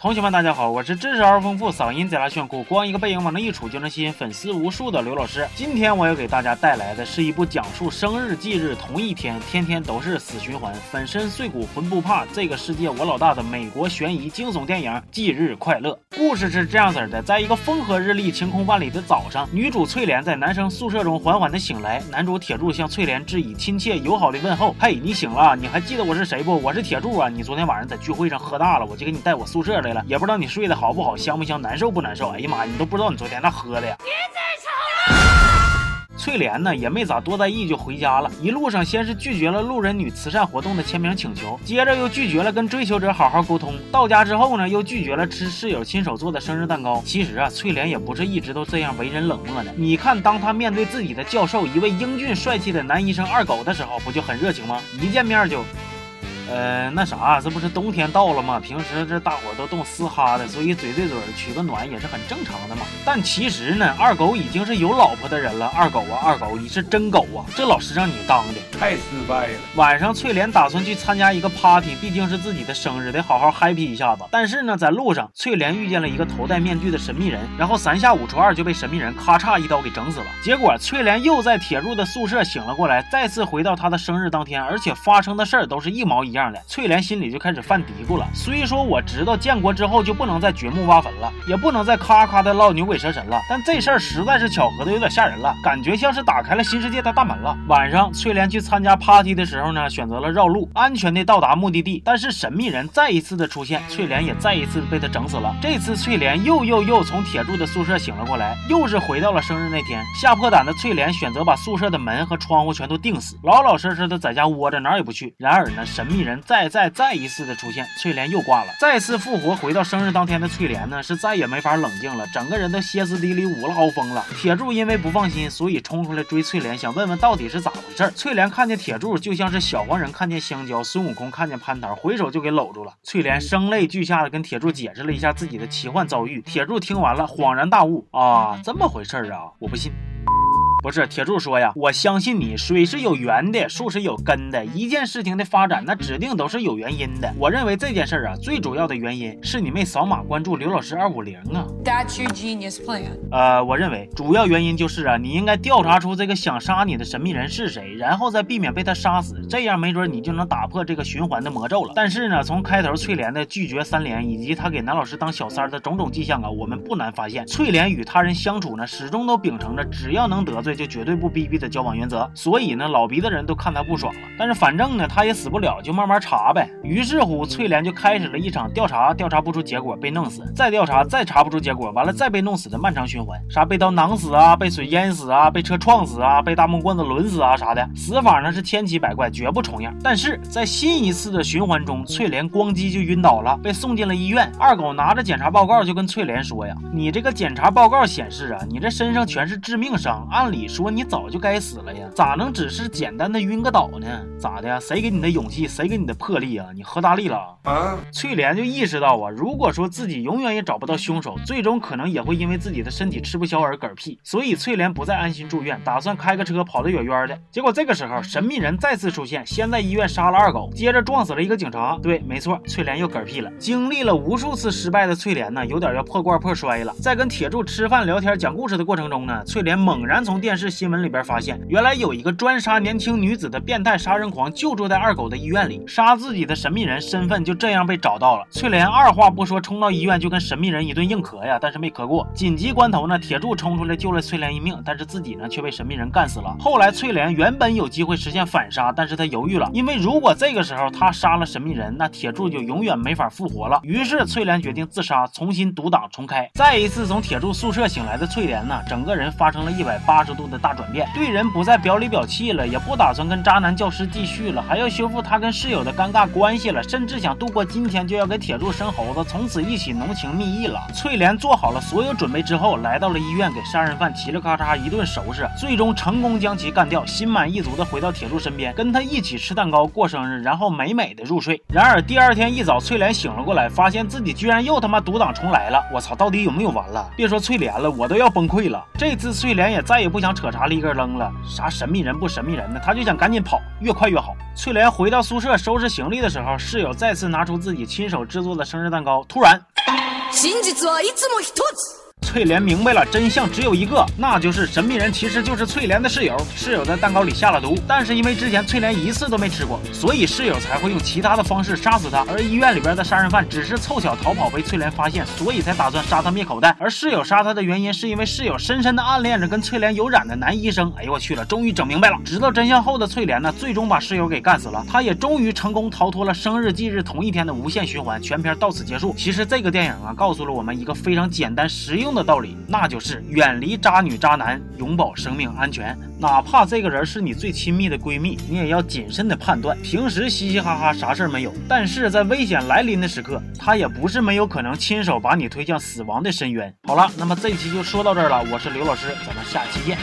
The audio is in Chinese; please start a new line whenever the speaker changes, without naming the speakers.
同学们，大家好，我是知识而丰富、嗓音贼拉炫酷、光一个背影往那一杵就能吸引粉丝无数的刘老师。今天我要给大家带来的是一部讲述生日忌日同一天，天天都是死循环，粉身碎骨魂不怕，这个世界我老大的美国悬疑惊悚电影《忌日快乐》。故事是这样子的：在一个风和日丽、晴空万里的早上，女主翠莲在男生宿舍中缓缓的醒来，男主铁柱向翠莲致以亲切友好的问候：“嘿，你醒了？你还记得我是谁不？我是铁柱啊！你昨天晚上在聚会上喝大了，我就给你带我宿舍来了。”也不知道你睡得好不好，香不香，难受不难受？哎呀妈呀，你都不知道你昨天那喝的呀！别再吵了翠莲呢也没咋多在意，就回家了。一路上先是拒绝了路人女慈善活动的签名请求，接着又拒绝了跟追求者好好沟通。到家之后呢，又拒绝了吃室友亲手做的生日蛋糕。其实啊，翠莲也不是一直都这样为人冷漠的。你看，当她面对自己的教授，一位英俊帅气的男医生二狗的时候，不就很热情吗？一见面就。呃，那啥，这不是冬天到了吗？平时这大伙都冻嘶哈的，所以嘴对嘴取个暖也是很正常的嘛。但其实呢，二狗已经是有老婆的人了。二狗啊，二狗，你是真狗啊！这老师让你当的
太失败了。
晚上，翠莲打算去参加一个 party，毕竟是自己的生日，得好好 happy 一下子。但是呢，在路上，翠莲遇见了一个头戴面具的神秘人，然后三下五除二就被神秘人咔嚓一刀给整死了。结果，翠莲又在铁柱的宿舍醒了过来，再次回到他的生日当天，而且发生的事儿都是一毛一样。样的翠莲心里就开始犯嘀咕了。虽说我知道建国之后就不能再掘墓挖坟了，也不能再咔咔的唠牛鬼蛇神了，但这事儿实在是巧合的有点吓人了，感觉像是打开了新世界的大门了。晚上，翠莲去参加 party 的时候呢，选择了绕路，安全的到达目的地。但是神秘人再一次的出现，翠莲也再一次被他整死了。这次翠莲又又又从铁柱的宿舍醒了过来，又是回到了生日那天。吓破胆的翠莲选择把宿舍的门和窗户全都钉死，老老实实的在家窝着，哪儿也不去。然而呢，神秘人人再。再再一次的出现，翠莲又挂了。再次复活，回到生日当天的翠莲呢，是再也没法冷静了，整个人都歇斯底里，捂了豪风了。铁柱因为不放心，所以冲出来追翠莲，想问问到底是咋回事。翠莲看见铁柱，就像是小黄人看见香蕉，孙悟空看见蟠桃，回手就给搂住了。翠莲声泪俱下的跟铁柱解释了一下自己的奇幻遭遇。铁柱听完了，恍然大悟啊，这么回事啊，我不信。不是铁柱说呀，我相信你，水是有源的，树是有根的，一件事情的发展那指定都是有原因的。我认为这件事儿啊，最主要的原因是你没扫码关注刘老师二五零啊。That's your genius plan。呃，我认为主要原因就是啊，你应该调查出这个想杀你的神秘人是谁，然后再避免被他杀死，这样没准你就能打破这个循环的魔咒了。但是呢，从开头翠莲的拒绝三连以及他给男老师当小三的种种迹象啊，我们不难发现，翠莲与他人相处呢，始终都秉承着只要能得罪。这就绝对不逼逼的交往原则，所以呢，老鼻子人都看他不爽了。但是反正呢，他也死不了，就慢慢查呗。于是乎，翠莲就开始了一场调查，调查不出结果被弄死，再调查，再查不出结果，完了再被弄死的漫长循环。啥被刀囊死啊，被水淹死啊，被车撞死啊，被大木棍子抡死啊，啥的死法呢是千奇百怪，绝不重样。但是在新一次的循环中，翠莲咣叽就晕倒了，被送进了医院。二狗拿着检查报告就跟翠莲说呀：“你这个检查报告显示啊，你这身上全是致命伤，按理。”你说你早就该死了呀，咋能只是简单的晕个倒呢？咋的？谁给你的勇气？谁给你的魄力啊？你喝大力了啊？翠莲就意识到啊，如果说自己永远也找不到凶手，最终可能也会因为自己的身体吃不消而嗝屁。所以翠莲不再安心住院，打算开个车跑得远远的。结果这个时候，神秘人再次出现，先在医院杀了二狗，接着撞死了一个警察。对，没错，翠莲又嗝屁了。经历了无数次失败的翠莲呢，有点要破罐破摔了。在跟铁柱吃饭聊天讲故事的过程中呢，翠莲猛然从电电视新闻里边发现，原来有一个专杀年轻女子的变态杀人狂就住在二狗的医院里，杀自己的神秘人身份就这样被找到了。翠莲二话不说冲到医院就跟神秘人一顿硬磕呀，但是没磕过。紧急关头呢，铁柱冲出来救了翠莲一命，但是自己呢却被神秘人干死了。后来翠莲原本有机会实现反杀，但是她犹豫了，因为如果这个时候她杀了神秘人，那铁柱就永远没法复活了。于是翠莲决定自杀，重新独挡重开。再一次从铁柱宿舍醒来的翠莲呢，整个人发生了一百八十度。度的大转变，对人不再表里表气了，也不打算跟渣男教师继续了，还要修复他跟室友的尴尬关系了，甚至想度过今天就要给铁柱生猴子，从此一起浓情蜜意了。翠莲做好了所有准备之后，来到了医院，给杀人犯嘁哩咔嚓一顿收拾，最终成功将其干掉，心满意足的回到铁柱身边，跟他一起吃蛋糕过生日，然后美美的入睡。然而第二天一早，翠莲醒了过来，发现自己居然又他妈独挡重来了，我操，到底有没有完了？别说翠莲了，我都要崩溃了。这次翠莲也再也不想。扯啥立根扔了，啥神秘人不神秘人呢？他就想赶紧跑，越快越好。翠莲回到宿舍收拾行李的时候，室友再次拿出自己亲手制作的生日蛋糕，突然。翠莲明白了真相只有一个，那就是神秘人其实就是翠莲的室友。室友在蛋糕里下了毒，但是因为之前翠莲一次都没吃过，所以室友才会用其他的方式杀死他。而医院里边的杀人犯只是凑巧逃跑被翠莲发现，所以才打算杀他灭口袋。而室友杀他的原因是因为室友深深的暗恋着跟翠莲有染的男医生。哎呦我去了，终于整明白了。知道真相后的翠莲呢，最终把室友给干死了。她也终于成功逃脱了生日忌日同一天的无限循环。全片到此结束。其实这个电影啊，告诉了我们一个非常简单实用的的道理，那就。是远离渣女渣男，永保生命安全。哪怕这个人是你最亲密的闺蜜，你也要谨慎的判断。平时嘻嘻哈哈，啥事儿没有，但是在危险来临的时刻，他也不是没有可能亲手把你推向死亡的深渊。好了，那么这期就说到这儿了。我是刘老师，咱们下期见。